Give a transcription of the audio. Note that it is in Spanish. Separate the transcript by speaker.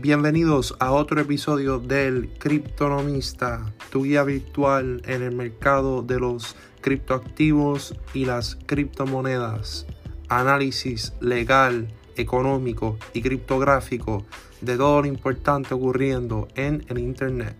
Speaker 1: Bienvenidos a otro episodio del Criptonomista, tu guía virtual en el mercado de los criptoactivos y las criptomonedas. Análisis legal, económico y criptográfico de todo lo importante ocurriendo en el Internet.